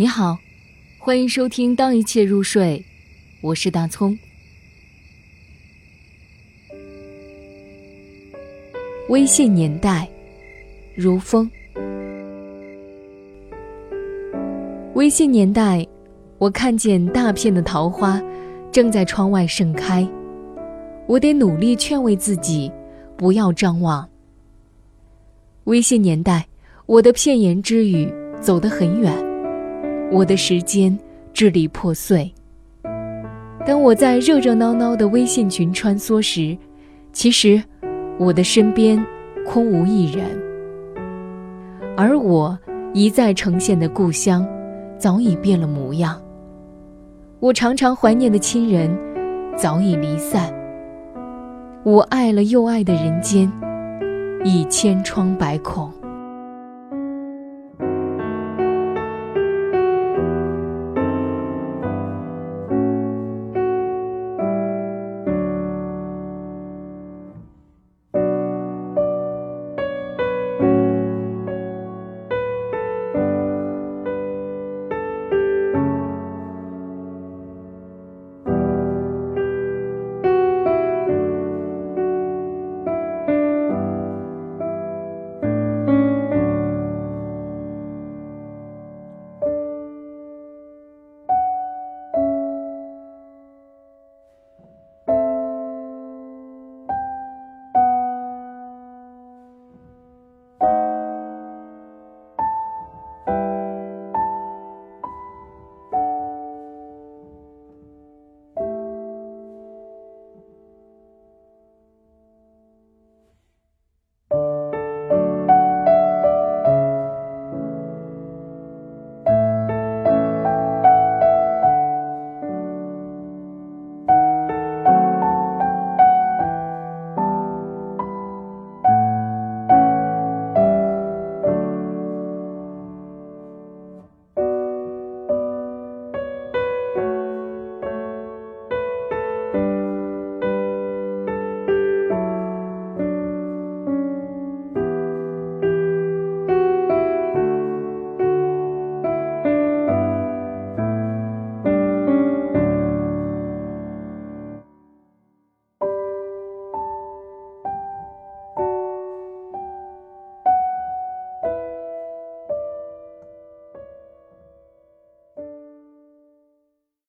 你好，欢迎收听《当一切入睡》，我是大葱。微信年代，如风。微信年代，我看见大片的桃花正在窗外盛开，我得努力劝慰自己，不要张望。微信年代，我的片言之语走得很远。我的时间支离破碎。当我在热热闹闹的微信群穿梭时，其实我的身边空无一人，而我一再呈现的故乡早已变了模样。我常常怀念的亲人早已离散，我爱了又爱的人间已千疮百孔。